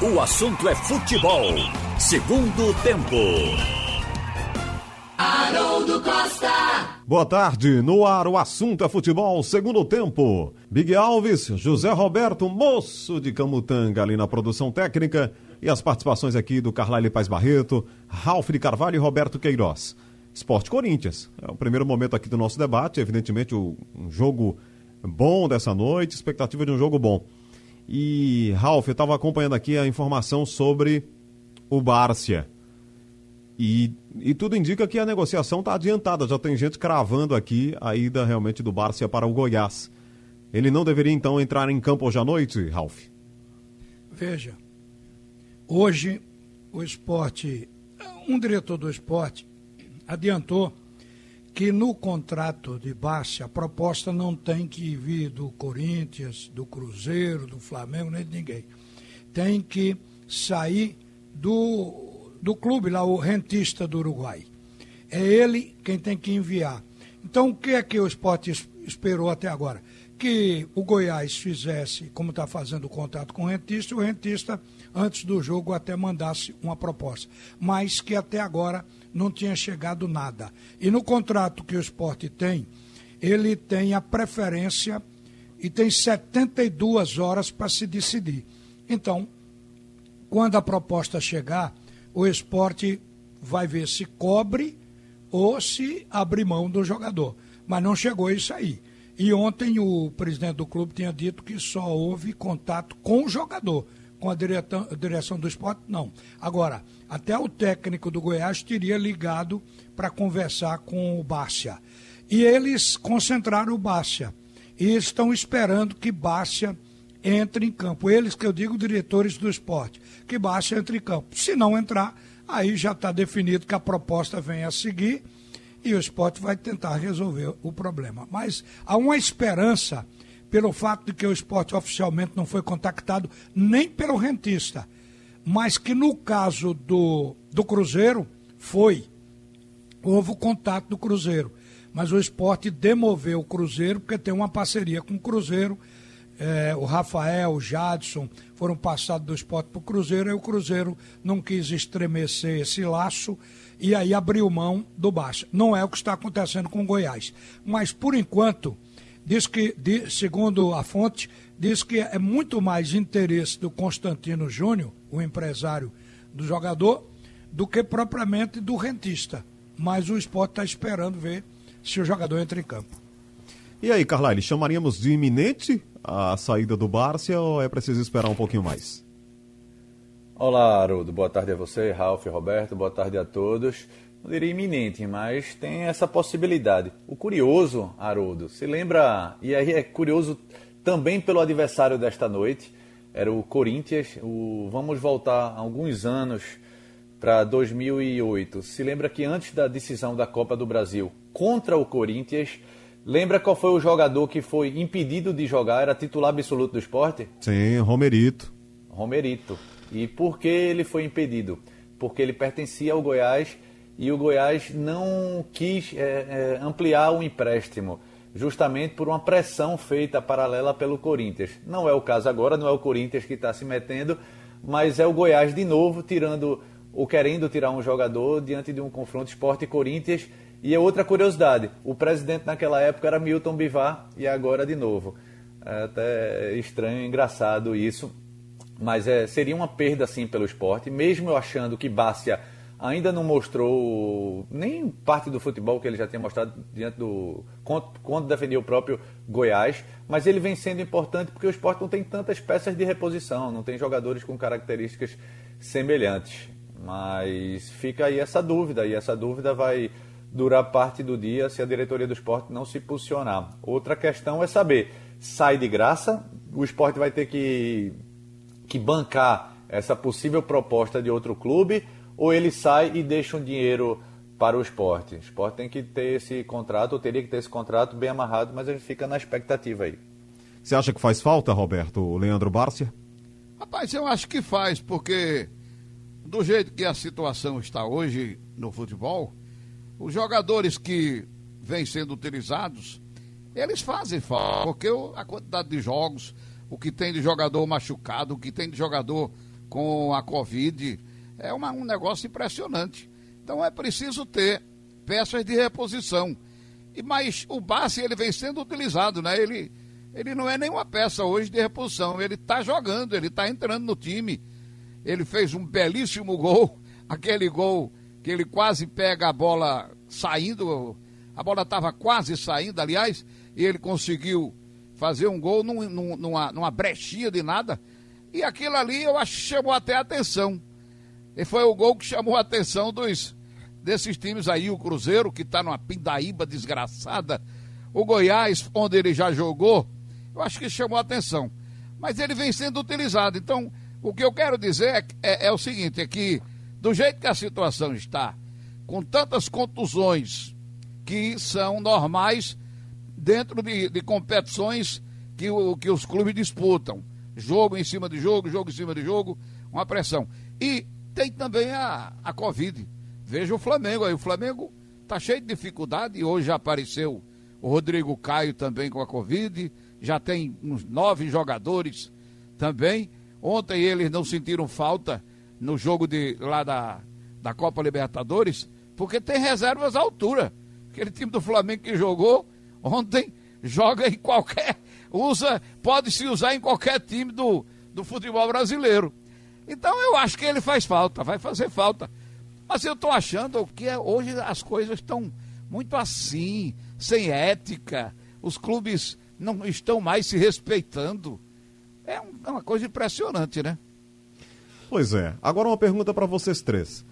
O assunto é futebol. Segundo tempo. Haroldo Costa. Boa tarde, no ar o assunto é futebol, segundo tempo. Big Alves, José Roberto, moço de Camutanga ali na produção técnica e as participações aqui do Carlyle Paz Barreto, Ralf de Carvalho e Roberto Queiroz. Esporte Corinthians. É o primeiro momento aqui do nosso debate, evidentemente um jogo bom dessa noite, expectativa de um jogo bom. E, Ralf, eu estava acompanhando aqui a informação sobre o Bárcia. E, e tudo indica que a negociação está adiantada. Já tem gente cravando aqui a ida realmente do Bárcia para o Goiás. Ele não deveria então entrar em campo hoje à noite, Ralf? Veja, hoje o esporte, um diretor do esporte adiantou que no contrato de baixa a proposta não tem que vir do Corinthians, do Cruzeiro, do Flamengo, nem de ninguém. Tem que sair do, do clube lá, o rentista do Uruguai. É ele quem tem que enviar. Então, o que é que o esporte esperou até agora? Que o Goiás fizesse, como está fazendo o contrato com o rentista, o rentista, antes do jogo, até mandasse uma proposta. Mas que até agora não tinha chegado nada. E no contrato que o esporte tem, ele tem a preferência e tem 72 horas para se decidir. Então, quando a proposta chegar, o esporte vai ver se cobre ou se abre mão do jogador. Mas não chegou isso aí. E ontem o presidente do clube tinha dito que só houve contato com o jogador com a direção, do esporte, não. Agora, até o técnico do Goiás teria ligado para conversar com o Bárcia. E eles concentraram o Bárcia. E estão esperando que Bárcia entre em campo. Eles que eu digo, diretores do esporte. Que Bárcia entre em campo. Se não entrar, aí já está definido que a proposta vem a seguir e o esporte vai tentar resolver o problema. Mas há uma esperança pelo fato de que o esporte oficialmente não foi contactado nem pelo rentista, mas que no caso do, do Cruzeiro foi. Houve o contato do Cruzeiro, mas o esporte demoveu o Cruzeiro porque tem uma parceria com o Cruzeiro. É, o Rafael, o Jadson foram passados do esporte para o Cruzeiro, e o Cruzeiro não quis estremecer esse laço e aí abriu mão do Baixa. Não é o que está acontecendo com o Goiás. Mas, por enquanto, diz que, segundo a fonte, diz que é muito mais interesse do Constantino Júnior, o empresário do jogador, do que propriamente do rentista. Mas o esporte está esperando ver se o jogador entra em campo. E aí, Carlyle, chamaríamos de iminente a saída do Bárcia ou é preciso esperar um pouquinho mais? Olá, Haroldo. Boa tarde a você, Ralf, Roberto. Boa tarde a todos não diria iminente, mas tem essa possibilidade. O curioso, Haroldo, se lembra, e aí é curioso também pelo adversário desta noite, era o Corinthians. O, vamos voltar alguns anos para 2008. Se lembra que antes da decisão da Copa do Brasil contra o Corinthians, lembra qual foi o jogador que foi impedido de jogar? Era titular absoluto do esporte? Sim, Romerito. Romerito. E por que ele foi impedido? Porque ele pertencia ao Goiás e o Goiás não quis é, é, ampliar o empréstimo, justamente por uma pressão feita paralela pelo Corinthians. Não é o caso agora, não é o Corinthians que está se metendo, mas é o Goiás de novo tirando ou querendo tirar um jogador diante de um confronto esporte Corinthians. E é outra curiosidade: o presidente naquela época era Milton Bivar e agora de novo. É até estranho, engraçado isso, mas é, seria uma perda sim pelo esporte, mesmo eu achando que Bárcia ainda não mostrou nem parte do futebol que ele já tinha mostrado diante do quando defendeu o próprio Goiás, mas ele vem sendo importante porque o esporte não tem tantas peças de reposição, não tem jogadores com características semelhantes. Mas fica aí essa dúvida, e essa dúvida vai durar parte do dia se a diretoria do esporte não se posicionar. Outra questão é saber, sai de graça, o esporte vai ter que, que bancar essa possível proposta de outro clube ou ele sai e deixa um dinheiro para o esporte? O esporte tem que ter esse contrato, ou teria que ter esse contrato bem amarrado, mas a gente fica na expectativa aí. Você acha que faz falta, Roberto, o Leandro Bárcia? Rapaz, eu acho que faz, porque do jeito que a situação está hoje no futebol, os jogadores que vêm sendo utilizados, eles fazem falta, porque a quantidade de jogos, o que tem de jogador machucado, o que tem de jogador com a Covid. É uma, um negócio impressionante. Então é preciso ter peças de reposição. E, mas o Bassi ele vem sendo utilizado, né? Ele, ele não é nenhuma peça hoje de reposição. Ele está jogando, ele está entrando no time. Ele fez um belíssimo gol, aquele gol que ele quase pega a bola saindo, a bola estava quase saindo, aliás, e ele conseguiu fazer um gol num, num, numa, numa brechinha de nada. E aquilo ali eu acho que chamou até a atenção. E foi o gol que chamou a atenção dos desses times aí, o Cruzeiro, que está numa pindaíba desgraçada, o Goiás, onde ele já jogou, eu acho que chamou a atenção. Mas ele vem sendo utilizado. Então, o que eu quero dizer é, é, é o seguinte: é que, do jeito que a situação está, com tantas contusões que são normais dentro de, de competições que, o, que os clubes disputam. Jogo em cima de jogo, jogo em cima de jogo, uma pressão. E tem também a, a Covid. Veja o Flamengo aí. O Flamengo está cheio de dificuldade hoje já apareceu o Rodrigo Caio também com a Covid. Já tem uns nove jogadores também. Ontem eles não sentiram falta no jogo de, lá da, da Copa Libertadores, porque tem reservas à altura. Aquele time do Flamengo que jogou ontem joga em qualquer. usa, pode se usar em qualquer time do, do futebol brasileiro. Então eu acho que ele faz falta, vai fazer falta. Mas eu estou achando que é, hoje as coisas estão muito assim, sem ética. Os clubes não estão mais se respeitando. É, é uma coisa impressionante, né? Pois é. Agora uma pergunta para vocês três.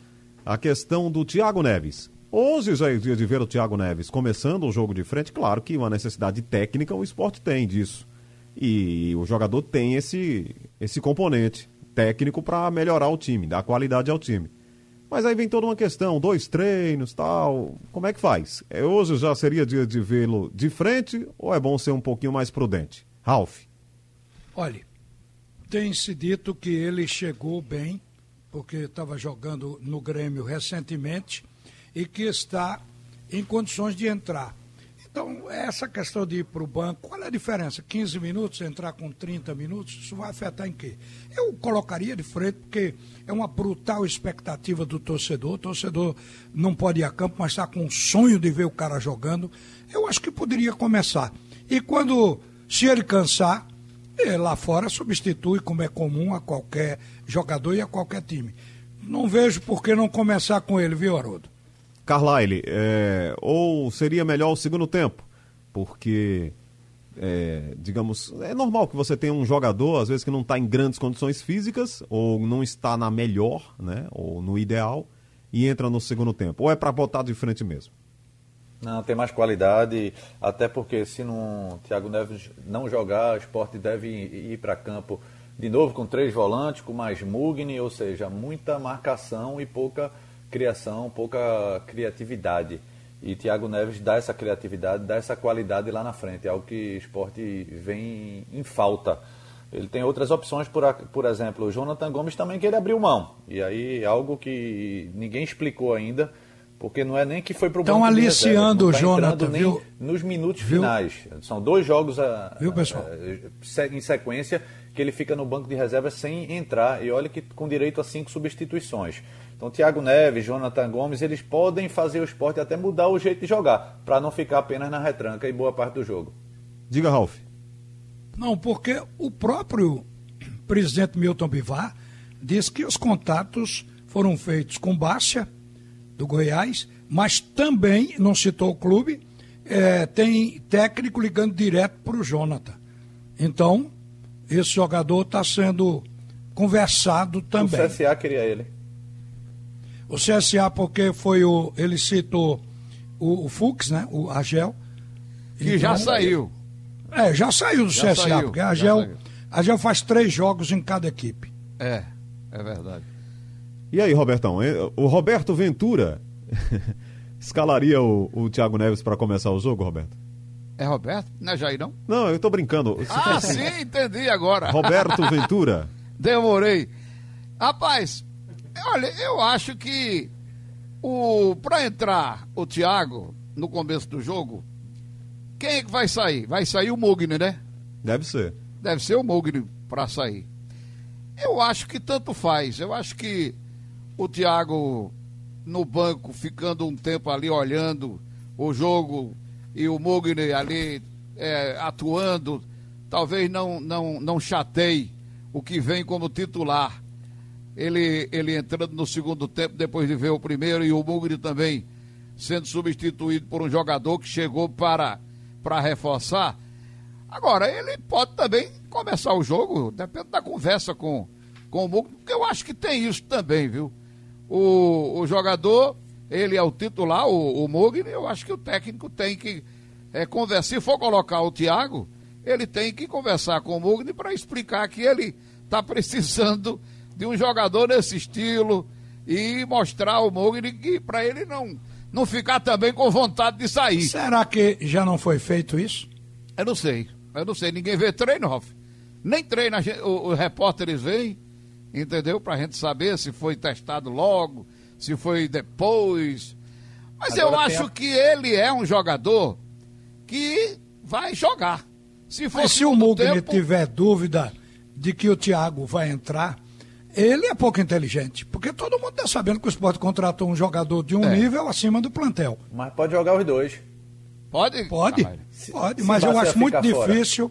A questão do Thiago Neves. Hoje já é dia de ver o Thiago Neves começando o jogo de frente. Claro que uma necessidade técnica o esporte tem disso. E o jogador tem esse, esse componente técnico para melhorar o time, dar qualidade ao time. Mas aí vem toda uma questão, dois treinos, tal. Como é que faz? É, hoje já seria dia de vê-lo de frente ou é bom ser um pouquinho mais prudente? Ralf. Olha, tem se dito que ele chegou bem, porque estava jogando no Grêmio recentemente e que está em condições de entrar. Então, essa questão de ir para o banco, qual é a diferença? 15 minutos, entrar com 30 minutos, isso vai afetar em quê? Eu colocaria de frente, porque é uma brutal expectativa do torcedor. O torcedor não pode ir a campo, mas está com um sonho de ver o cara jogando. Eu acho que poderia começar. E quando, se ele cansar, eh, lá fora substitui, como é comum a qualquer jogador e a qualquer time. Não vejo por que não começar com ele, viu, Haroldo? Carlyle, é, ou seria melhor o segundo tempo? Porque, é, digamos, é normal que você tenha um jogador, às vezes, que não está em grandes condições físicas, ou não está na melhor, né, ou no ideal, e entra no segundo tempo. Ou é para botar de frente mesmo? Não, tem mais qualidade, até porque se não Thiago Neves não jogar, o esporte deve ir para campo de novo com três volantes, com mais Mugni, ou seja, muita marcação e pouca criação, pouca criatividade. E Thiago Neves dá essa criatividade, dá essa qualidade lá na frente, é algo que o esporte vem em falta. Ele tem outras opções, por, por exemplo, o Jonathan Gomes também que ele abriu mão. E aí algo que ninguém explicou ainda, porque não é nem que foi para o Estão aliciando o tá Jonathan, viu? Nos minutos viu? finais. São dois jogos a, viu, pessoal? A, em sequência que ele fica no banco de reserva sem entrar. E olha que com direito a cinco substituições. Então, Thiago Neves, Jonathan Gomes, eles podem fazer o esporte até mudar o jeito de jogar, para não ficar apenas na retranca e boa parte do jogo. Diga, Ralf. Não, porque o próprio presidente Milton Bivar disse que os contatos foram feitos com Bárcia, do Goiás, mas também, não citou o clube, é, tem técnico ligando direto para o Jonathan. Então, esse jogador está sendo conversado também. O CSA queria ele. O CSA, porque foi o. Ele citou o, o Fux, né? O Agel. Que então, já saiu. É, já saiu do já CSA, saiu, porque a Agel, a Agel faz três jogos em cada equipe. É, é verdade. E aí, Robertão? O Roberto Ventura escalaria o, o Thiago Neves para começar o jogo, Roberto? É Roberto? Não é Jair, não? Não, eu tô brincando. Ah, sim, entendi agora. Roberto Ventura. Demorei. Rapaz, Olha, eu acho que o para entrar o Thiago no começo do jogo, quem é que vai sair? Vai sair o Mugni, né? Deve ser. Deve ser o Mugni para sair. Eu acho que tanto faz. Eu acho que o Thiago no banco, ficando um tempo ali olhando o jogo e o Mugni ali é, atuando, talvez não, não, não chateie o que vem como titular. Ele, ele entrando no segundo tempo, depois de ver o primeiro, e o Mugni também sendo substituído por um jogador que chegou para, para reforçar. Agora, ele pode também começar o jogo, depende da conversa com, com o Mugni, porque eu acho que tem isso também, viu? O, o jogador, ele é o titular, o, o Mugni, eu acho que o técnico tem que é, conversar. Se for colocar o Thiago, ele tem que conversar com o Mugni para explicar que ele está precisando de um jogador nesse estilo e mostrar ao Mugni que para ele não, não ficar também com vontade de sair. Será que já não foi feito isso? Eu não sei. Eu não sei. Ninguém vê treino, Ralf. Nem treino, os repórteres vêm, entendeu? Pra gente saber se foi testado logo, se foi depois. Mas Agora eu acho a... que ele é um jogador que vai jogar. Se, Mas se o Mugni tempo... tiver dúvida de que o Thiago vai entrar, ele é pouco inteligente. Porque todo mundo está sabendo que o esporte contratou um jogador de um é. nível acima do plantel. Mas pode jogar os dois. Pode? Pode, ah, pode. Mas eu acho muito difícil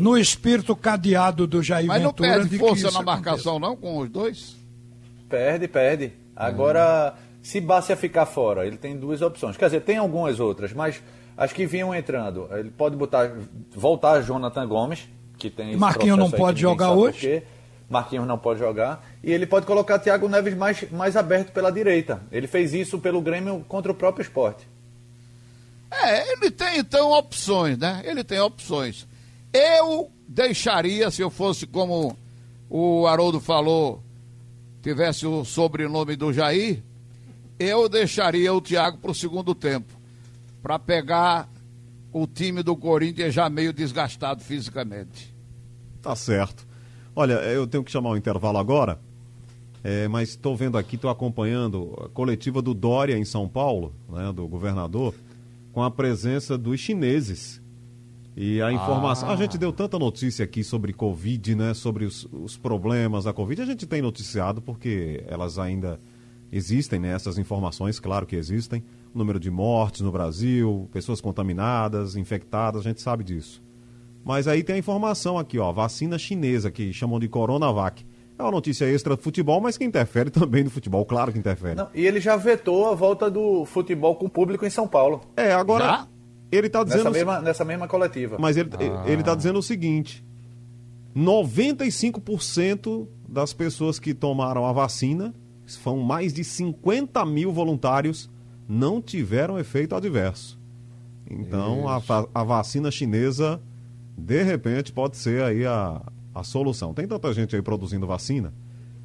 no espírito cadeado do Jair mas Ventura. Mas não perde força na marcação, aconteça. não, com os dois? Perde, perde. Agora, hum. se Bárcia ficar fora, ele tem duas opções. Quer dizer, tem algumas outras, mas as que vinham entrando. Ele pode botar, voltar Jonathan Gomes, que tem Marquinhos não pode jogar hoje. Marquinhos não pode jogar. E ele pode colocar Thiago Neves mais, mais aberto pela direita. Ele fez isso pelo Grêmio contra o próprio esporte. É, ele tem então opções, né? Ele tem opções. Eu deixaria, se eu fosse como o Haroldo falou, tivesse o sobrenome do Jair, eu deixaria o Thiago para o segundo tempo, para pegar o time do Corinthians já meio desgastado fisicamente. Tá certo. Olha, eu tenho que chamar o intervalo agora, é, mas estou vendo aqui, estou acompanhando a coletiva do Dória em São Paulo, né, do governador, com a presença dos chineses. E a informação. Ah. A gente deu tanta notícia aqui sobre Covid, né? Sobre os, os, problemas da Covid. A gente tem noticiado porque elas ainda existem, né? Essas informações, claro que existem. O número de mortes no Brasil, pessoas contaminadas, infectadas, a gente sabe disso. Mas aí tem a informação aqui, ó, vacina chinesa, que chamam de Coronavac. É uma notícia extra do futebol, mas que interfere também no futebol, claro que interfere. Não, e ele já vetou a volta do futebol com o público em São Paulo. É, agora. Já? Ele está dizendo. Nessa mesma, nessa mesma coletiva. Mas ele ah. ele está dizendo o seguinte: 95% das pessoas que tomaram a vacina, são mais de 50 mil voluntários, não tiveram efeito adverso. Então, a, a, vacina chinesa, de repente, pode ser aí a, a solução. Tem tanta gente aí produzindo vacina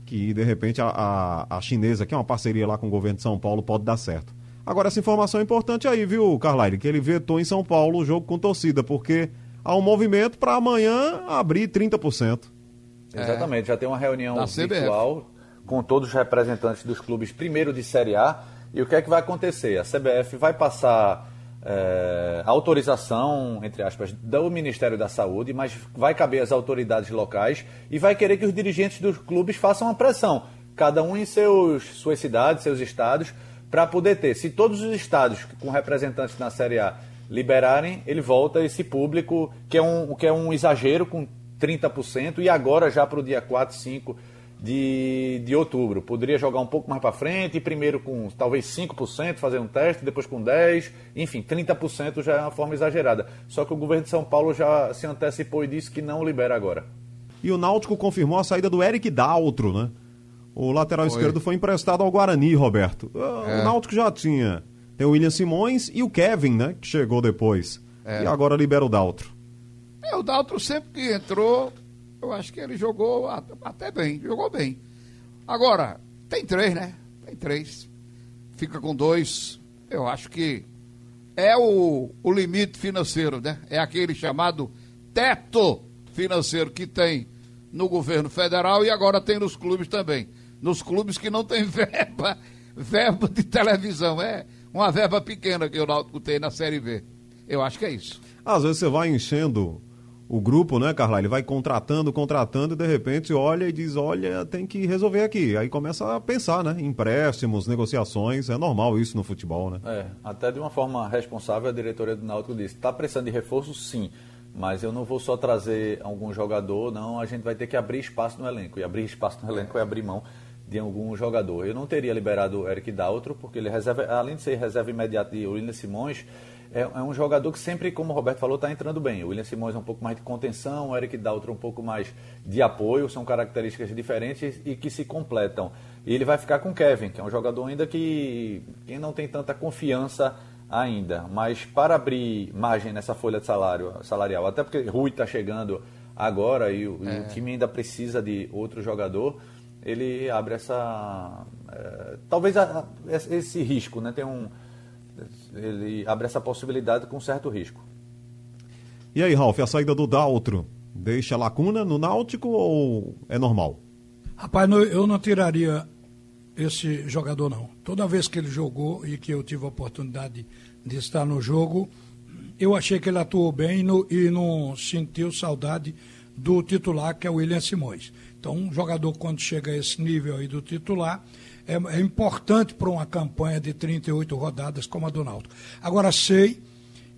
que, de repente, a, a, a chinesa, que é uma parceria lá com o governo de São Paulo, pode dar certo. Agora, essa informação é importante aí, viu, Carlyle? Que ele vetou em São Paulo o jogo com torcida, porque há um movimento para amanhã abrir 30%. É. Exatamente, já tem uma reunião virtual com todos os representantes dos clubes, primeiro de Série A. E o que é que vai acontecer? A CBF vai passar é, autorização, entre aspas, do Ministério da Saúde, mas vai caber às autoridades locais e vai querer que os dirigentes dos clubes façam a pressão, cada um em seus, suas cidades, seus estados, para poder ter. Se todos os estados com representantes na Série A liberarem, ele volta esse público, que é um, que é um exagero com 30%, e agora já para o dia 4, 5 de, de outubro. Poderia jogar um pouco mais para frente, primeiro com talvez 5%, fazer um teste, depois com 10%, enfim, 30% já é uma forma exagerada. Só que o governo de São Paulo já se antecipou e disse que não libera agora. E o Náutico confirmou a saída do Eric Daltro, né? O lateral foi. esquerdo foi emprestado ao Guarani, Roberto. É. O Náutico já tinha. Tem o William Simões e o Kevin, né? Que chegou depois. É. E agora libera o Daltro. É, o Daltro sempre que entrou, eu acho que ele jogou até bem. Jogou bem. Agora, tem três, né? Tem três. Fica com dois. Eu acho que é o, o limite financeiro, né? É aquele chamado teto financeiro que tem no governo federal e agora tem nos clubes também nos clubes que não tem verba, verba de televisão. É uma verba pequena que o Náutico tem na Série B. Eu acho que é isso. Às vezes você vai enchendo o grupo, né, Carla? Ele vai contratando, contratando e de repente olha e diz: olha, tem que resolver aqui. Aí começa a pensar, né? Empréstimos, negociações, é normal isso no futebol, né? É, até de uma forma responsável, a diretoria do Náutico disse: está precisando de reforço, sim. Mas eu não vou só trazer algum jogador, não. A gente vai ter que abrir espaço no elenco. E abrir espaço no elenco é abrir mão de algum jogador. Eu não teria liberado o Eric Daltro, porque ele reserva, além de ser reserva imediata de William Simões, é, é, um jogador que sempre, como o Roberto falou, está entrando bem. O William Simões é um pouco mais de contenção, o Eric Daltro um pouco mais de apoio, são características diferentes e que se completam. E ele vai ficar com o Kevin, que é um jogador ainda que, que não tem tanta confiança ainda. Mas para abrir margem nessa folha de salário salarial, até porque Rui está chegando agora e o, é. e o, time ainda precisa de outro jogador, ele abre essa. É, talvez a, esse risco, né? Tem um ele abre essa possibilidade com certo risco. E aí, Ralf, a saída do Daltro deixa lacuna no Náutico ou é normal? Rapaz, eu não tiraria esse jogador, não. Toda vez que ele jogou e que eu tive a oportunidade de estar no jogo, eu achei que ele atuou bem no, e não sentiu saudade do titular, que é o William Simões. Então, um jogador, quando chega a esse nível aí do titular, é, é importante para uma campanha de 38 rodadas como a do Náutico. Agora, sei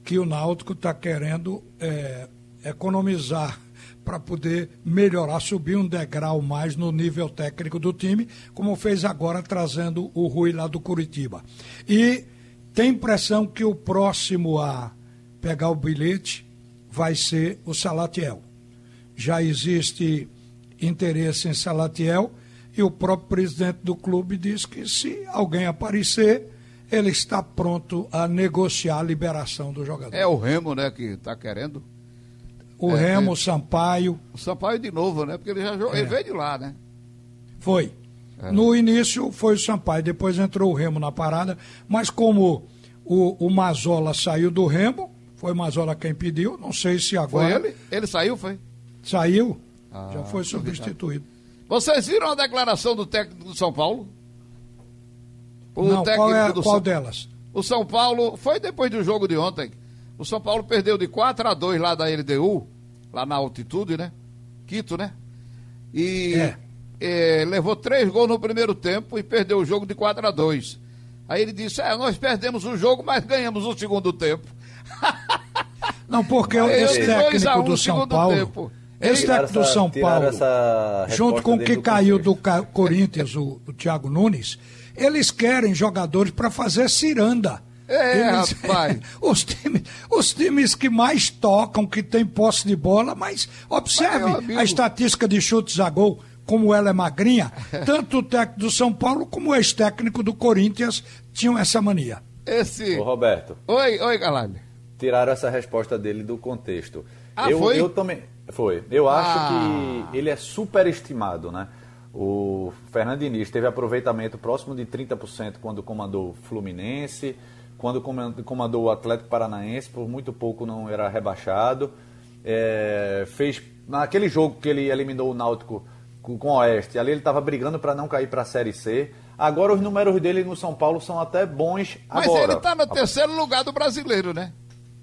que o Náutico está querendo é, economizar para poder melhorar, subir um degrau mais no nível técnico do time, como fez agora trazendo o Rui lá do Curitiba. E tem impressão que o próximo a pegar o bilhete vai ser o Salatiel. Já existe interesse em Salatiel e o próprio presidente do clube diz que se alguém aparecer, ele está pronto a negociar a liberação do jogador. É o Remo, né, que está querendo. O é, Remo, o Sampaio. O Sampaio de novo, né? Porque ele já jogou, é. ele veio de lá, né? Foi. É. No início foi o Sampaio, depois entrou o Remo na parada, mas como o, o Mazola saiu do Remo, foi o Mazola quem pediu, não sei se agora. Foi ele? Ele saiu, foi? Saiu, ah, já foi substituído. Vocês viram a declaração do técnico do São Paulo? O Não, qual, é, qual São... delas? O São Paulo, foi depois do jogo de ontem. O São Paulo perdeu de 4 a 2 lá da LDU, lá na altitude, né? Quito, né? E é. É, levou três gols no primeiro tempo e perdeu o jogo de 4 a 2 Aí ele disse: É, nós perdemos o jogo, mas ganhamos o segundo tempo. Não, porque esse técnico do São Paulo. Tempo. Esse técnico do São Paulo, junto com o que caiu do Corinthians, o, o Thiago Nunes, eles querem jogadores para fazer ciranda. É, eles, rapaz. os, times, os times que mais tocam, que tem posse de bola, mas observe a estatística de chutes a gol, como ela é magrinha. Tanto o técnico do São Paulo como o ex-técnico do Corinthians tinham essa mania. Esse. Ô, Roberto. Oi, oi, Galani. Tiraram essa resposta dele do contexto. Ah, eu, foi? eu também. Foi. Eu acho ah. que ele é superestimado, né? O Fernando Diniz teve aproveitamento próximo de 30% quando comandou Fluminense, quando comandou o Atlético Paranaense, por muito pouco não era rebaixado. É, fez naquele jogo que ele eliminou o Náutico com o Oeste, ali ele estava brigando para não cair para a Série C. Agora os números dele no São Paulo são até bons Mas agora. ele está no terceiro lugar do brasileiro, né?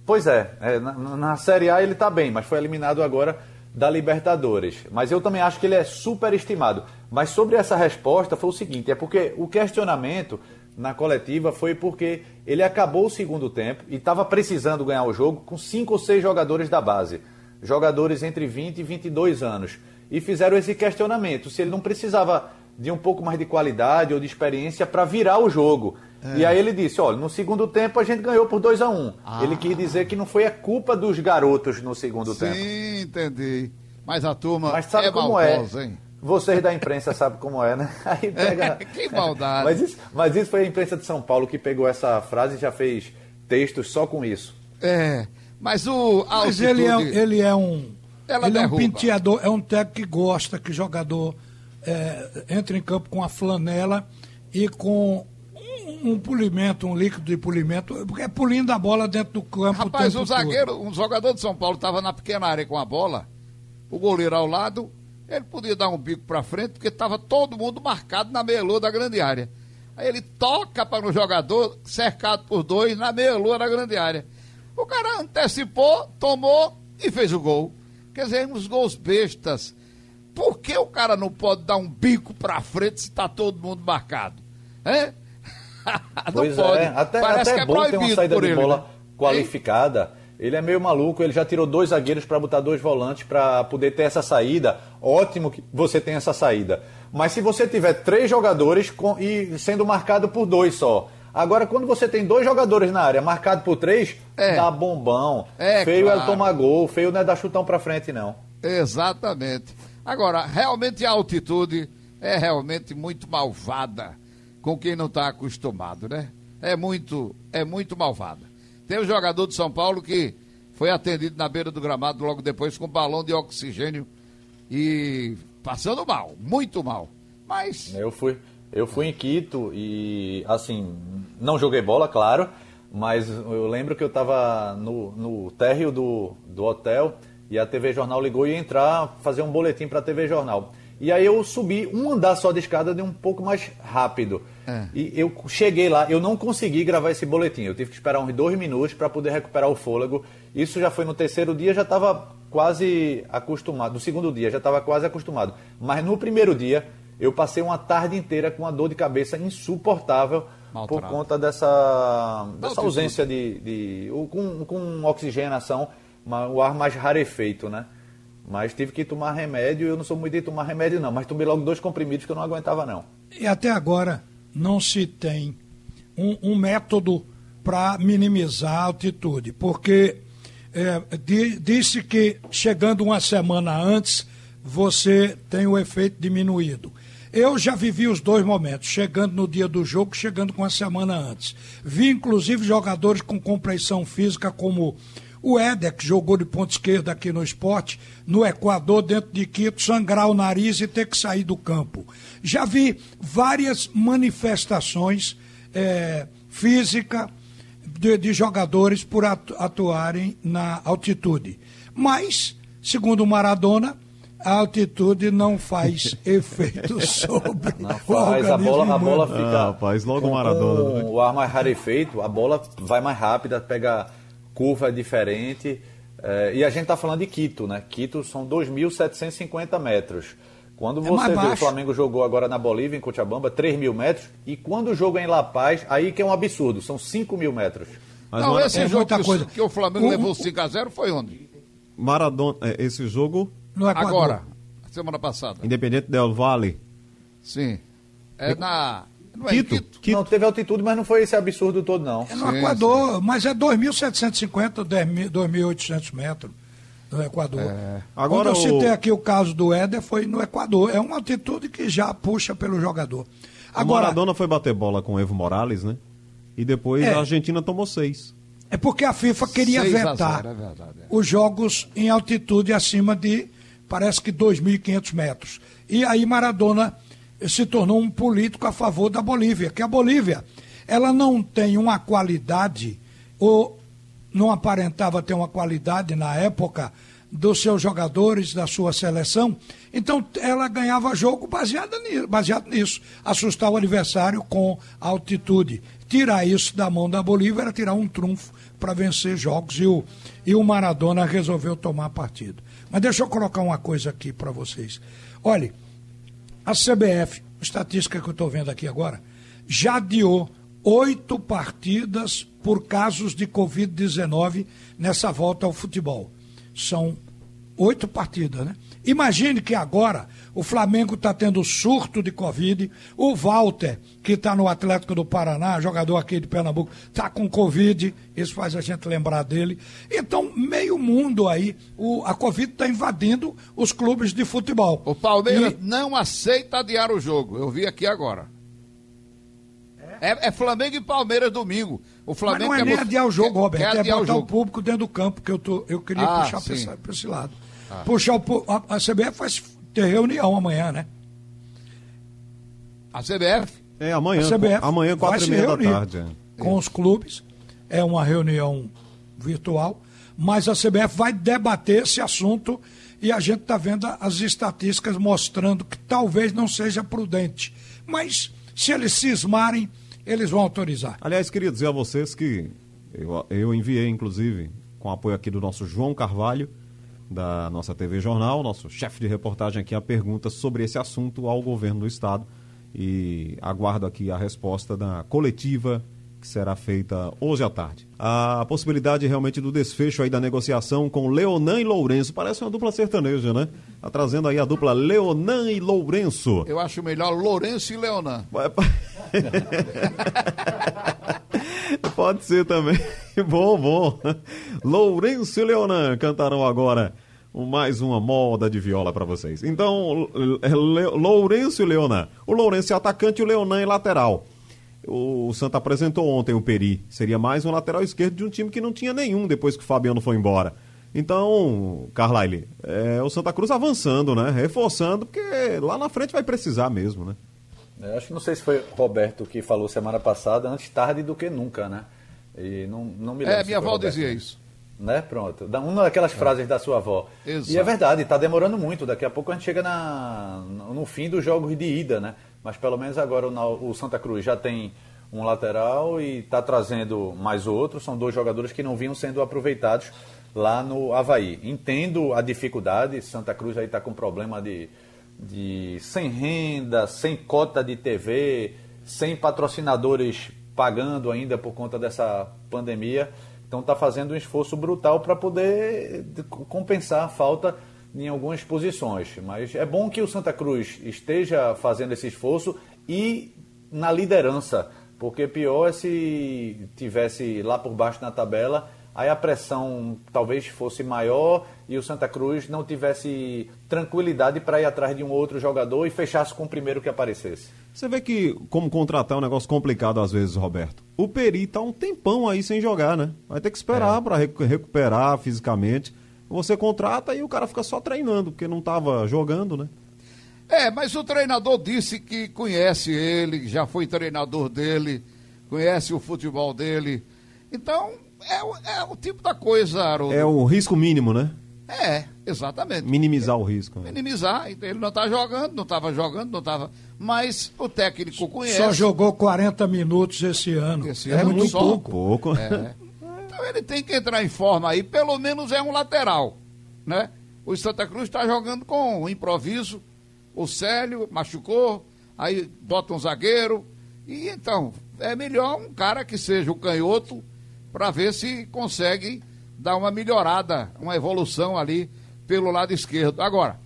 Pois é, é na, na, Série A ele está bem, mas foi eliminado agora da Libertadores. Mas eu também acho que ele é superestimado. Mas sobre essa resposta foi o seguinte: é porque o questionamento na coletiva foi porque ele acabou o segundo tempo e estava precisando ganhar o jogo com cinco ou seis jogadores da base, jogadores entre 20 e 22 anos. E fizeram esse questionamento: se ele não precisava de um pouco mais de qualidade ou de experiência para virar o jogo. É. E aí ele disse, olha, no segundo tempo a gente ganhou por 2 a 1 um. ah. Ele quis dizer que não foi a culpa dos garotos no segundo Sim, tempo. Sim, entendi. Mas a turma Mas sabe é como maldosa, é? hein? Vocês da imprensa sabem como é, né? Aí pega... que maldade. Mas isso, mas isso foi a imprensa de São Paulo que pegou essa frase e já fez textos só com isso. É, mas o Mas ele é, ele é um... Ela ele derruba. é um penteador, é um técnico que gosta que jogador é, entre em campo com a flanela e com um polimento, um líquido de polimento, porque é pulindo a bola dentro do campo. Rapaz, um zagueiro, um jogador de São Paulo estava na pequena área com a bola, o goleiro ao lado, ele podia dar um bico para frente, porque estava todo mundo marcado na meia-lua da grande área. Aí ele toca para o jogador, cercado por dois, na meia-lua da grande área. O cara antecipou, tomou e fez o gol. Quer dizer, uns gols bestas. Por que o cara não pode dar um bico pra frente se tá todo mundo marcado? Hein? pois é, até, Parece até que é bom ter uma saída de bola né? qualificada. Ele é meio maluco, ele já tirou dois zagueiros para botar dois volantes para poder ter essa saída. Ótimo que você tem essa saída. Mas se você tiver três jogadores com, e sendo marcado por dois só. Agora, quando você tem dois jogadores na área, marcado por três, é. dá bombão. É, feio claro. é tomar gol, feio não é dar chutão para frente, não. Exatamente. Agora, realmente a altitude é realmente muito malvada com quem não está acostumado, né? É muito, é muito malvada. Tem um jogador de São Paulo que foi atendido na beira do gramado logo depois com um balão de oxigênio e passando mal, muito mal. Mas. Eu fui, eu fui em Quito e, assim, não joguei bola, claro, mas eu lembro que eu estava no, no térreo do, do hotel e a TV Jornal ligou e ia entrar, fazer um boletim para a TV Jornal. E aí eu subi um andar só de escada de um pouco mais rápido. É. E eu cheguei lá, eu não consegui gravar esse boletim. Eu tive que esperar uns dois minutos para poder recuperar o fôlego. Isso já foi no terceiro dia, já estava quase acostumado. No segundo dia, já estava quase acostumado. Mas no primeiro dia, eu passei uma tarde inteira com uma dor de cabeça insuportável por conta dessa, dessa ausência de. de com, com oxigenação, o ar mais rarefeito, né? Mas tive que tomar remédio. Eu não sou muito de tomar remédio, não. Mas tomei logo dois comprimidos que eu não aguentava, não. E até agora não se tem um, um método para minimizar a altitude. Porque é, di, disse que chegando uma semana antes, você tem o efeito diminuído. Eu já vivi os dois momentos, chegando no dia do jogo, chegando com uma semana antes. Vi, inclusive, jogadores com compreensão física como o Éder, que jogou de ponta esquerda aqui no esporte, no Equador, dentro de Quito, sangrar o nariz e ter que sair do campo. Já vi várias manifestações é, físicas de, de jogadores por atuarem na altitude. Mas, segundo o Maradona, a altitude não faz efeito sobre não faz, a bola, a bola fica. Ah, rapaz, logo o Maradona. Com o ar mais rarefeito, a bola vai mais rápida, pega curva diferente. É, e a gente está falando de Quito, né? Quito são 2.750 metros. Quando é você vê o Flamengo jogou agora na Bolívia, em Cochabamba, 3 mil metros. E quando o jogo é em La Paz, aí que é um absurdo, são 5 mil metros. Mas não, esse é jogo que, coisa. que o Flamengo o, levou 5x0 foi onde? Maradona, é, esse jogo. No Agora, semana passada. Independente del Vale. Sim. É na não, é Quito. Não, teve altitude, mas não foi esse absurdo todo, não. É no sim, Equador, sim. mas é 2.750, 2.800 metros no Equador. É. Agora Quando eu citei aqui o caso do Éder, foi no Equador. É uma altitude que já puxa pelo jogador. Agora, a Maradona foi bater bola com o Evo Morales, né? E depois é, a Argentina tomou seis. É porque a FIFA queria vetar zero, é verdade, é. os jogos em altitude acima de, parece que 2.500 metros. E aí Maradona se tornou um político a favor da Bolívia, que a Bolívia ela não tem uma qualidade ou não aparentava ter uma qualidade na época dos seus jogadores, da sua seleção. Então ela ganhava jogo baseado nisso, baseado nisso assustar o adversário com altitude. Tirar isso da mão da Bolívia era tirar um trunfo para vencer jogos e o, e o Maradona resolveu tomar partido. Mas deixa eu colocar uma coisa aqui para vocês. Olhe, a CBF, estatística que eu estou vendo aqui agora, já adiou oito partidas por casos de Covid-19 nessa volta ao futebol. São oito partidas, né? Imagine que agora o Flamengo está tendo surto de Covid, o Walter, que está no Atlético do Paraná, jogador aqui de Pernambuco, está com Covid, isso faz a gente lembrar dele. Então, meio mundo aí, o, a Covid está invadindo os clubes de futebol. O Palmeiras e... não aceita adiar o jogo, eu vi aqui agora. É, é, Flamengo e Palmeiras domingo. O Flamengo Mas não é nem adiar o jogo, Roberto. Quer é botar o, o, público dentro do campo, que eu, tô, eu queria ah, puxar para esse lado. Ah. Puxar o, a, a CBF vai ter reunião amanhã, né? A CBF? É, amanhã. A CBF amanhã, quatro e meia da tarde. É. Com os clubes. É uma reunião virtual. Mas a CBF vai debater esse assunto e a gente está vendo as estatísticas mostrando que talvez não seja prudente. Mas se eles cismarem, eles vão autorizar. Aliás, queria dizer a vocês que eu, eu enviei, inclusive, com apoio aqui do nosso João Carvalho, da nossa TV Jornal, nosso chefe de reportagem aqui, a pergunta sobre esse assunto ao governo do estado. E aguardo aqui a resposta da coletiva que será feita hoje à tarde. A possibilidade realmente do desfecho aí da negociação com Leonan e Lourenço. Parece uma dupla sertaneja, né? Tá trazendo aí a dupla Leonan e Lourenço. Eu acho melhor Lourenço e Leonan. Pode ser também. bom, bom. Lourenço e Leonan cantarão agora mais uma moda de viola para vocês. Então, Lourenço e Leonan. O Lourenço é atacante e o Leonan é lateral. O Santa apresentou ontem o Peri. Seria mais um lateral esquerdo de um time que não tinha nenhum depois que o Fabiano foi embora. Então, Carlyle, é o Santa Cruz avançando, né? Reforçando, porque lá na frente vai precisar mesmo, né? Eu acho que não sei se foi Roberto que falou semana passada, antes tarde do que nunca, né? E não, não me lembro. É, minha avó Roberto, dizia isso. Né? Pronto. Uma daquelas é. frases da sua avó. Exato. E é verdade, está demorando muito. Daqui a pouco a gente chega na, no fim dos jogos de ida, né? Mas pelo menos agora o, o Santa Cruz já tem um lateral e está trazendo mais outro. São dois jogadores que não vinham sendo aproveitados lá no Havaí. Entendo a dificuldade. Santa Cruz aí está com problema de, de sem renda, sem cota de TV, sem patrocinadores pagando ainda por conta dessa pandemia. Então está fazendo um esforço brutal para poder compensar a falta em algumas posições. Mas é bom que o Santa Cruz esteja fazendo esse esforço e na liderança, porque pior é se tivesse lá por baixo na tabela, aí a pressão talvez fosse maior e o Santa Cruz não tivesse tranquilidade para ir atrás de um outro jogador e fechasse com o primeiro que aparecesse. Você vê que, como contratar é um negócio complicado às vezes, Roberto. O Peri tá um tempão aí sem jogar, né? Vai ter que esperar é. para recuperar fisicamente. Você contrata e o cara fica só treinando, porque não estava jogando, né? É, mas o treinador disse que conhece ele, já foi treinador dele, conhece o futebol dele. Então, é, é o tipo da coisa, Haroldo. É o risco mínimo, né? É, exatamente. Minimizar o risco. Né? Minimizar. Ele não está jogando, não estava jogando, não estava. Mas o técnico conhece. Só jogou 40 minutos esse ano. Esse é ano muito só. pouco. pouco. É. Então ele tem que entrar em forma aí, pelo menos é um lateral. Né? O Santa Cruz está jogando com um improviso. O Célio machucou, aí bota um zagueiro. E então, é melhor um cara que seja o canhoto para ver se consegue dar uma melhorada, uma evolução ali pelo lado esquerdo. Agora,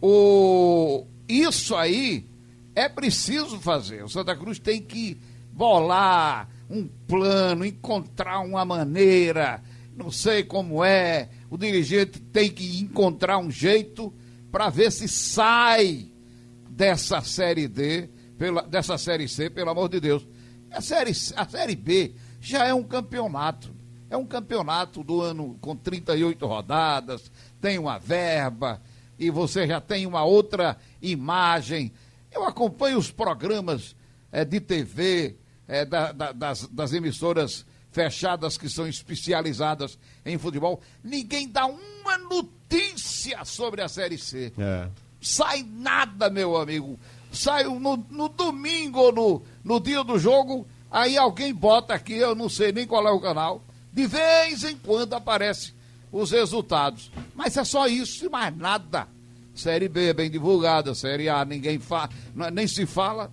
o isso aí é preciso fazer. O Santa Cruz tem que bolar um plano, encontrar uma maneira, não sei como é. O dirigente tem que encontrar um jeito para ver se sai dessa série D, pela, dessa série C, pelo amor de Deus. A série, a série B já é um campeonato. É um campeonato do ano com 38 rodadas, tem uma verba e você já tem uma outra imagem. Eu acompanho os programas é, de TV é, da, da, das, das emissoras fechadas que são especializadas em futebol. Ninguém dá uma notícia sobre a Série C. É. Sai nada, meu amigo. Sai no, no domingo ou no, no dia do jogo, aí alguém bota aqui, eu não sei nem qual é o canal de vez em quando aparece os resultados. Mas é só isso e mais nada. Série B é bem divulgada, Série A ninguém fala, é, nem se fala,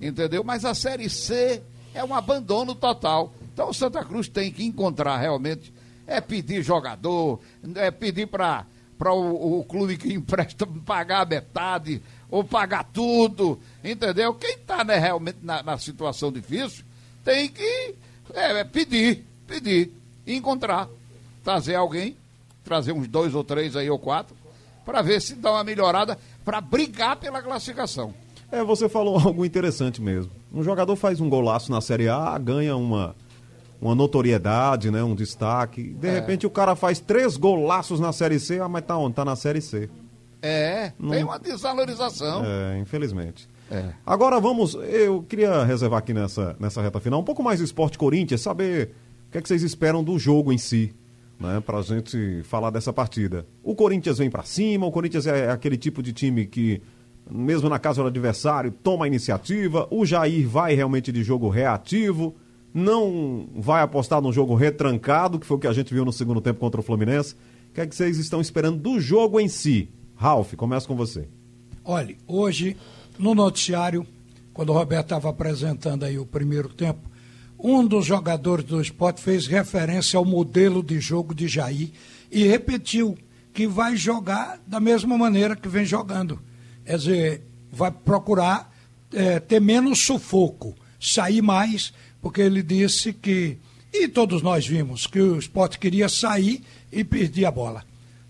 entendeu? Mas a Série C é um abandono total. Então o Santa Cruz tem que encontrar realmente, é pedir jogador, é pedir para o, o, clube que empresta pagar metade ou pagar tudo, entendeu? Quem está né, realmente na, na, situação difícil tem que é, é pedir, pedir e encontrar, trazer alguém, trazer uns dois ou três aí ou quatro, para ver se dá uma melhorada, para brigar pela classificação. É, você falou algo interessante mesmo. Um jogador faz um golaço na Série A, ganha uma, uma notoriedade, né, um destaque. De é. repente o cara faz três golaços na Série C, ah, mas tá onde? Tá na Série C. É, Não... tem uma desvalorização. É, infelizmente. É. Agora vamos, eu queria reservar aqui nessa, nessa reta final um pouco mais do esporte Corinthians, saber que é que vocês esperam do jogo em si? Né, para a gente falar dessa partida. O Corinthians vem para cima, o Corinthians é aquele tipo de time que, mesmo na casa do adversário, toma a iniciativa. O Jair vai realmente de jogo reativo, não vai apostar no jogo retrancado, que foi o que a gente viu no segundo tempo contra o Fluminense. O que é que vocês estão esperando do jogo em si? Ralf, começa com você. Olha, hoje, no noticiário, quando o Roberto estava apresentando aí o primeiro tempo, um dos jogadores do esporte fez referência ao modelo de jogo de Jair e repetiu que vai jogar da mesma maneira que vem jogando. Quer dizer, vai procurar é, ter menos sufoco, sair mais, porque ele disse que, e todos nós vimos, que o esporte queria sair e perdia a bola.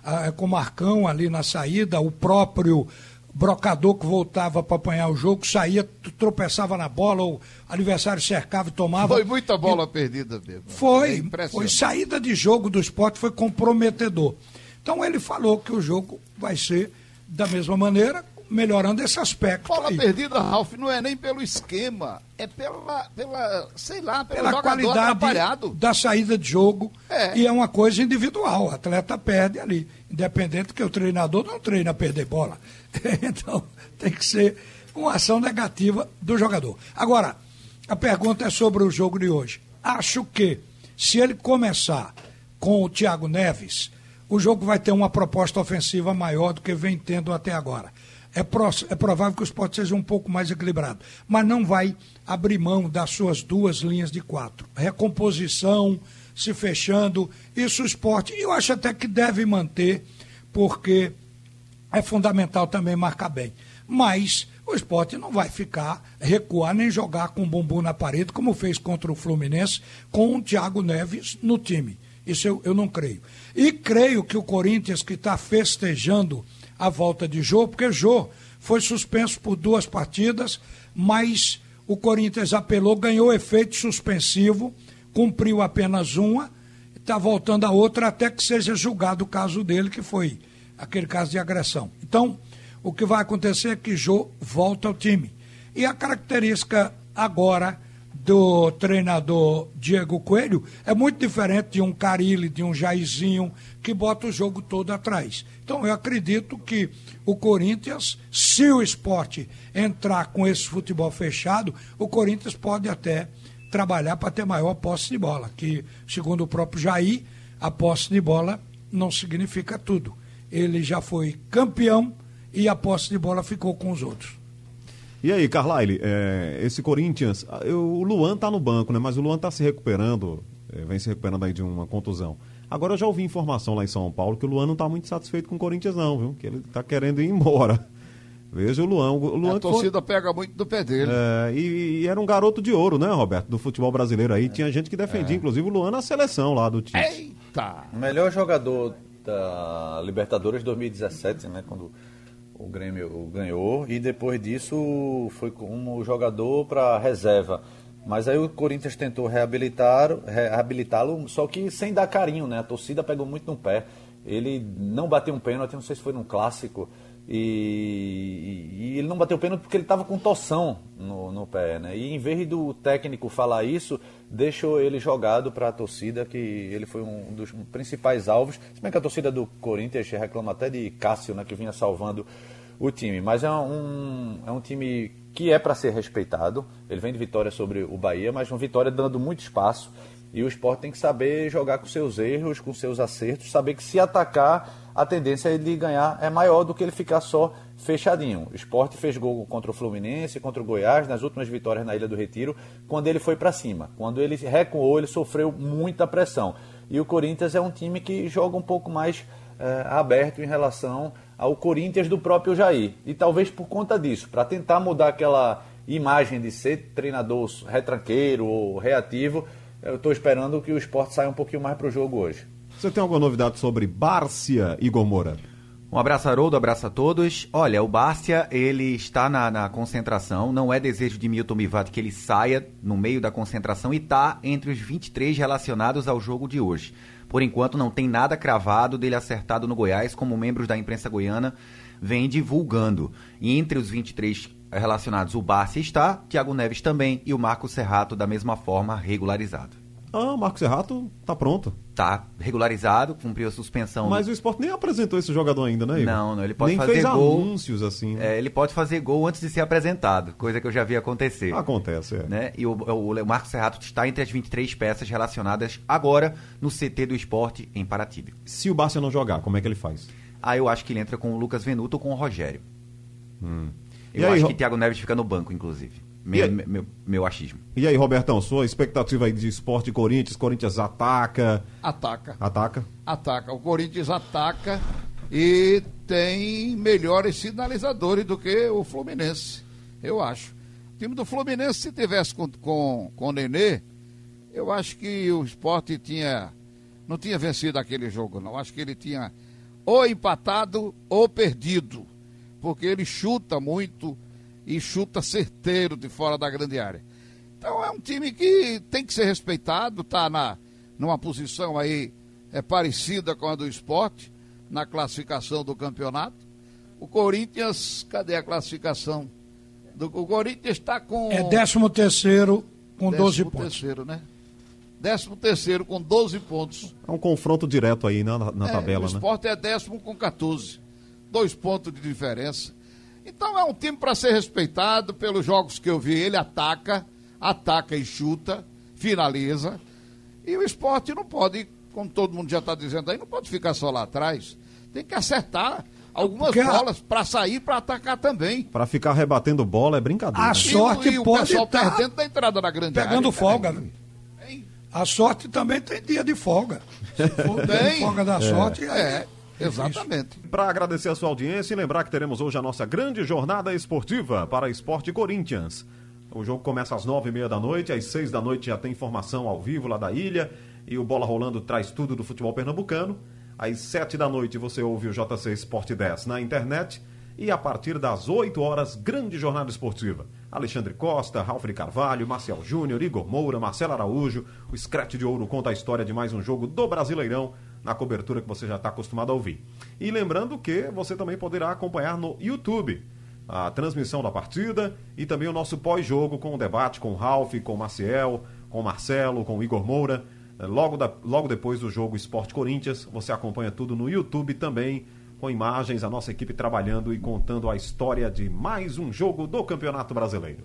Ah, com o Marcão ali na saída, o próprio brocador que voltava para apanhar o jogo, saía, tropeçava na bola, o adversário cercava e tomava. Foi muita bola e... perdida mesmo. Foi, é foi saída de jogo do esporte foi comprometedor. Então ele falou que o jogo vai ser da mesma maneira, melhorando esse aspecto. Bola aí. perdida, Ralf, não é nem pelo esquema, é pela, pela sei lá, pela qualidade da saída de jogo. É. E é uma coisa individual. O atleta perde ali. Independente que o treinador não treina a perder bola. então, tem que ser uma ação negativa do jogador. Agora, a pergunta é sobre o jogo de hoje. Acho que, se ele começar com o Thiago Neves, o jogo vai ter uma proposta ofensiva maior do que vem tendo até agora. É, pro, é provável que o esporte seja um pouco mais equilibrado, mas não vai abrir mão das suas duas linhas de quatro. Recomposição, se fechando, isso o esporte, eu acho até que deve manter, porque é fundamental também marcar bem. Mas o esporte não vai ficar, recuar nem jogar com o bumbum na parede, como fez contra o Fluminense, com o Thiago Neves no time. Isso eu, eu não creio. E creio que o Corinthians, que está festejando a volta de Jô, porque Jô foi suspenso por duas partidas, mas o Corinthians apelou, ganhou efeito suspensivo, cumpriu apenas uma, está voltando a outra até que seja julgado o caso dele, que foi aquele caso de agressão. Então, o que vai acontecer é que Jô volta ao time. E a característica agora do treinador Diego Coelho é muito diferente de um Carilli, de um Jairzinho, que bota o jogo todo atrás. Então eu acredito que o Corinthians, se o esporte entrar com esse futebol fechado, o Corinthians pode até trabalhar para ter maior posse de bola, que, segundo o próprio Jair, a posse de bola não significa tudo. Ele já foi campeão e a posse de bola ficou com os outros. E aí, Carlyle, é, esse Corinthians, eu, o Luan tá no banco, né? Mas o Luan tá se recuperando, é, vem se recuperando aí de uma contusão. Agora eu já ouvi informação lá em São Paulo que o Luan não tá muito satisfeito com o Corinthians, não, viu? Que ele tá querendo ir embora. Veja o Luan. O Luan a torcida foi... pega muito do pé dele. É, e, e, era um garoto de ouro, né, Roberto? Do futebol brasileiro aí. É. Tinha gente que defendia, é. inclusive, o Luan na seleção lá do Tite. Eita! O melhor jogador da Libertadores 2017, né? Quando o Grêmio ganhou e depois disso foi como jogador para reserva. Mas aí o Corinthians tentou reabilitá-lo, só que sem dar carinho, né? A torcida pegou muito no pé. Ele não bateu um pênalti, não sei se foi num clássico, e, e, ele não bateu pênalti porque ele estava com torção no, no pé, né? E em vez do técnico falar isso, deixou ele jogado para a torcida, que ele foi um dos principais alvos. Se bem que a torcida do Corinthians reclama até de Cássio, né? Que vinha salvando o time. Mas é um, é um time que é para ser respeitado. Ele vem de vitória sobre o Bahia, mas uma vitória dando muito espaço. E o esporte tem que saber jogar com seus erros, com seus acertos, saber que se atacar a tendência de ganhar é maior do que ele ficar só fechadinho. O esporte fez gol contra o Fluminense, contra o Goiás, nas últimas vitórias na Ilha do Retiro, quando ele foi para cima. Quando ele recuou, ele sofreu muita pressão. E o Corinthians é um time que joga um pouco mais é, aberto em relação ao Corinthians do próprio Jair. E talvez por conta disso, para tentar mudar aquela imagem de ser treinador retranqueiro ou reativo, eu estou esperando que o esporte saia um pouquinho mais para o jogo hoje. Você tem alguma novidade sobre Bárcia e Gomora? Um abraço, Haroldo, um abraço a todos. Olha, o Bárcia, ele está na, na, concentração, não é desejo de Milton Mivato que ele saia no meio da concentração e está entre os 23 relacionados ao jogo de hoje. Por enquanto, não tem nada cravado dele acertado no Goiás, como membros da imprensa goiana vêm divulgando. E entre os 23 relacionados, o Bárcia está, Thiago Neves também e o Marco Serrato da mesma forma regularizado. Ah, Marcos Serrato tá pronto. Tá regularizado, cumpriu a suspensão. Mas o esporte nem apresentou esse jogador ainda, né, Igor? Não, não, ele pode nem fazer fez gol. anúncios assim. né? É, ele pode fazer gol antes de ser apresentado, coisa que eu já vi acontecer. Acontece, é. né? E o, o, o Marcos Serrato está entre as 23 peças relacionadas agora no CT do esporte em Paratybe. Se o Barça não jogar, como é que ele faz? Aí eu acho que ele entra com o Lucas Venuto ou com o Rogério. E Eu aí, acho que Thiago Neves fica no banco, inclusive. Meu, aí? meu, meu achismo. E aí, Robertão, sua expectativa aí de esporte Corinthians? Corinthians ataca, Ataca. ataca. Ataca. O Corinthians ataca e tem melhores sinalizadores do que o Fluminense, eu acho. O time do Fluminense, se tivesse com, com, com o Nenê, eu acho que o esporte tinha. Não tinha vencido aquele jogo, não. Acho que ele tinha ou empatado ou perdido. Porque ele chuta muito e chuta certeiro de fora da grande área. Então é um time que tem que ser respeitado, está na, numa posição aí é, parecida com a do esporte, na classificação do campeonato. O Corinthians, cadê a classificação? Do, o Corinthians está com. É 13 terceiro com 12 décimo pontos. terceiro, né? Décimo terceiro com 12 pontos. É um confronto direto aí na, na É, tabela, o né? esporte é décimo com 14. Dois pontos de diferença. Então é um time para ser respeitado pelos jogos que eu vi. Ele ataca, ataca e chuta, finaliza. E o esporte não pode, como todo mundo já está dizendo aí, não pode ficar só lá atrás. Tem que acertar algumas Porque a- bolas para sair para atacar também. Pra ficar rebatendo bola é brincadeira. A né? sorte e, o pode pessoal tá perdendo da entrada da grande Pegando área. folga. né? A sorte também tem dia de folga. Se for dia de Tem. folga da sorte, aí É, exatamente. Para agradecer a sua audiência e lembrar que teremos hoje a nossa grande jornada esportiva para Esporte Corinthians. O jogo começa às nove e meia da noite, às seis da noite já tem informação ao vivo lá da ilha e o Bola Rolando traz tudo do futebol pernambucano. Às sete da noite você ouve o JC Esporte 10 na internet e a partir das 8 horas, grande jornada esportiva. Alexandre Costa, Ralf de Carvalho, Marcial Júnior, Igor Moura, Marcelo Araújo, o Scratch de Ouro conta a história de mais um jogo do Brasileirão na cobertura que você já está acostumado a ouvir. E lembrando que você também poderá acompanhar no YouTube a transmissão da partida e também o nosso pós-jogo com o debate com o Ralf, com o Maciel, com o Marcelo, com o Igor Moura. Eh, Logo, da- logo depois do jogo Esporte Corinthians, você acompanha tudo no YouTube também, com imagens, a nossa equipe trabalhando e contando a história de mais um jogo do Campeonato Brasileiro.